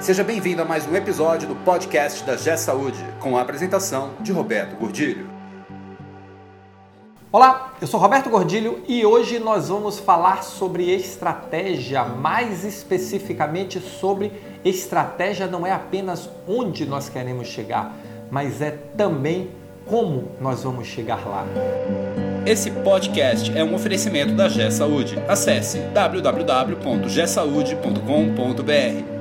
Seja bem-vindo a mais um episódio do podcast da G Saúde, com a apresentação de Roberto Gordilho. Olá, eu sou Roberto Gordilho e hoje nós vamos falar sobre estratégia, mais especificamente sobre estratégia não é apenas onde nós queremos chegar, mas é também como nós vamos chegar lá. Esse podcast é um oferecimento da G Saúde. Acesse www.gsaude.com.br.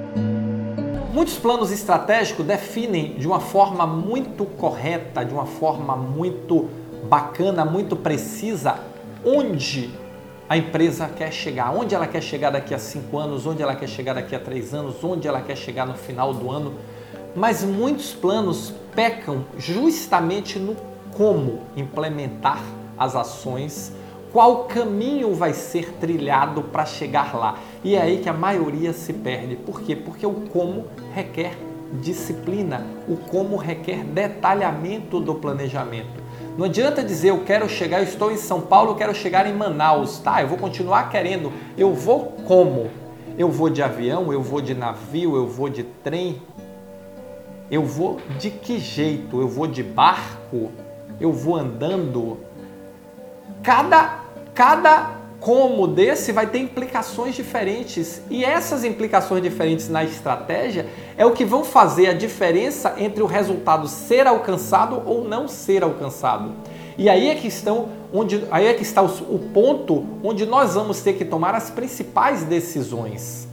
Muitos planos estratégicos definem de uma forma muito correta, de uma forma muito bacana, muito precisa, onde a empresa quer chegar, onde ela quer chegar daqui a cinco anos, onde ela quer chegar daqui a três anos, onde ela quer chegar no final do ano. Mas muitos planos pecam justamente no como implementar as ações qual caminho vai ser trilhado para chegar lá. E é aí que a maioria se perde. Por quê? Porque o como requer disciplina, o como requer detalhamento do planejamento. Não adianta dizer eu quero chegar, eu estou em São Paulo, eu quero chegar em Manaus. Tá, eu vou continuar querendo. Eu vou como? Eu vou de avião, eu vou de navio, eu vou de trem. Eu vou de que jeito? Eu vou de barco? Eu vou andando? Cada, cada como desse vai ter implicações diferentes e essas implicações diferentes na estratégia é o que vão fazer a diferença entre o resultado ser alcançado ou não ser alcançado. E aí é que estão onde aí é que está o, ponto onde nós vamos ter que tomar as principais decisões.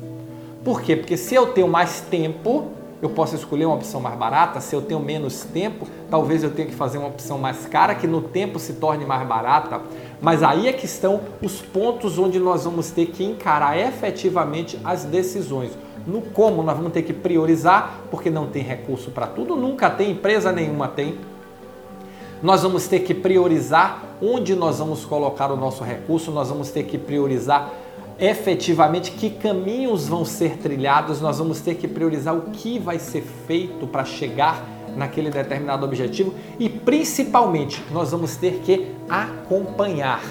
Por quê? Porque se eu tenho mais tempo, eu posso escolher uma opção mais barata. Se eu tenho menos tempo, talvez eu tenha que fazer uma opção mais cara, que no tempo se torne mais barata. Mas aí é que estão os pontos onde nós vamos ter que encarar efetivamente as decisões. No como nós vamos ter que priorizar, porque não tem recurso para tudo, nunca tem, empresa nenhuma tem. Nós vamos ter que priorizar onde nós vamos colocar o nosso recurso, nós vamos ter que priorizar efetivamente que caminhos vão ser trilhados, nós vamos ter que priorizar o que vai ser feito para chegar naquele determinado objetivo e principalmente nós vamos ter que acompanhar.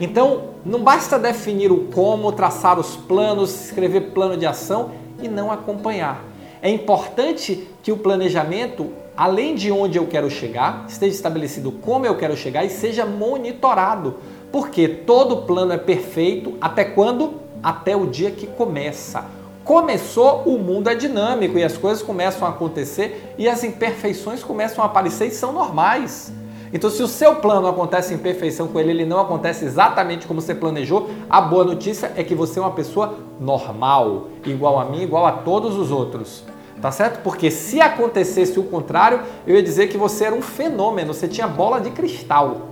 Então, não basta definir o como, traçar os planos, escrever plano de ação e não acompanhar. É importante que o planejamento, além de onde eu quero chegar, esteja estabelecido como eu quero chegar e seja monitorado porque todo plano é perfeito até quando? Até o dia que começa. Começou, o mundo é dinâmico e as coisas começam a acontecer e as imperfeições começam a aparecer e são normais. Então, se o seu plano acontece em perfeição com ele, ele não acontece exatamente como você planejou, a boa notícia é que você é uma pessoa normal, igual a mim, igual a todos os outros. Tá certo? Porque se acontecesse o contrário, eu ia dizer que você era um fenômeno, você tinha bola de cristal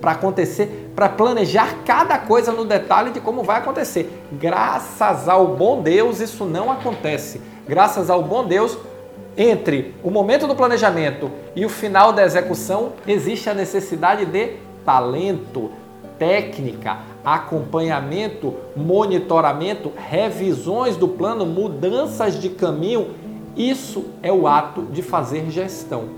para acontecer, para planejar cada coisa no detalhe de como vai acontecer. Graças ao bom Deus, isso não acontece. Graças ao bom Deus, entre o momento do planejamento e o final da execução, existe a necessidade de talento, técnica, acompanhamento, monitoramento, revisões do plano, mudanças de caminho. Isso é o ato de fazer gestão.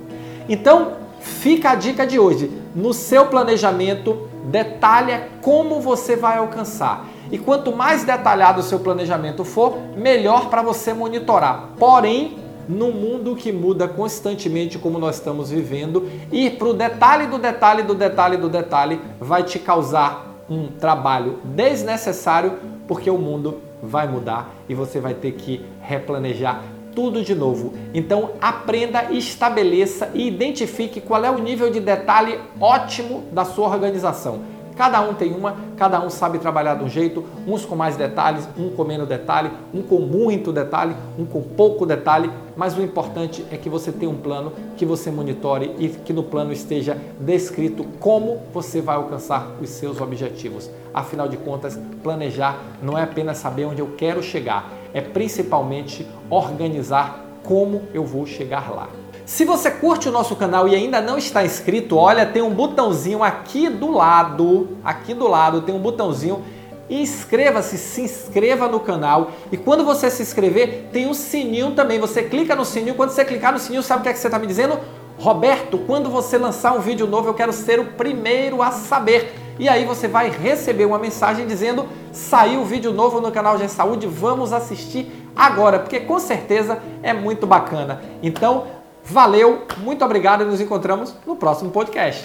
Então, Fica a dica de hoje. No seu planejamento, detalhe como você vai alcançar. E quanto mais detalhado o seu planejamento for, melhor para você monitorar. Porém, no mundo que muda constantemente como nós estamos vivendo, ir para o detalhe do detalhe do detalhe do detalhe vai te causar um trabalho desnecessário, porque o mundo vai mudar e você vai ter que replanejar tudo de novo. Então aprenda, estabeleça e identifique qual é o nível de detalhe ótimo da sua organização. Cada um tem uma, cada um sabe trabalhar de um jeito, uns com mais detalhes, um com menos detalhe, um com muito detalhe, um com pouco detalhe, mas o importante é que você tenha um plano, que você monitore e que no plano esteja descrito como você vai alcançar os seus objetivos. Afinal de contas, planejar não é apenas saber onde eu quero chegar, é principalmente organizar como eu vou chegar lá. Se você curte o nosso canal e ainda não está inscrito, olha, tem um botãozinho aqui do lado, aqui do lado tem um botãozinho inscreva-se, se inscreva no canal e quando você se inscrever tem um sininho também, você clica no sininho, quando você clicar no sininho sabe o que, é que você está me dizendo? Roberto, quando você lançar um vídeo novo eu quero ser o primeiro a saber. E aí você vai receber uma mensagem dizendo: saiu vídeo novo no canal G Saúde, vamos assistir agora, porque com certeza é muito bacana. Então, valeu, muito obrigado e nos encontramos no próximo podcast.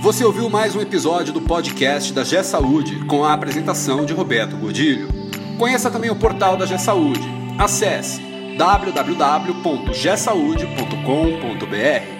Você ouviu mais um episódio do podcast da G Saúde com a apresentação de Roberto Godilho. Conheça também o portal da G Saúde. Acesse www.gsaude.com.br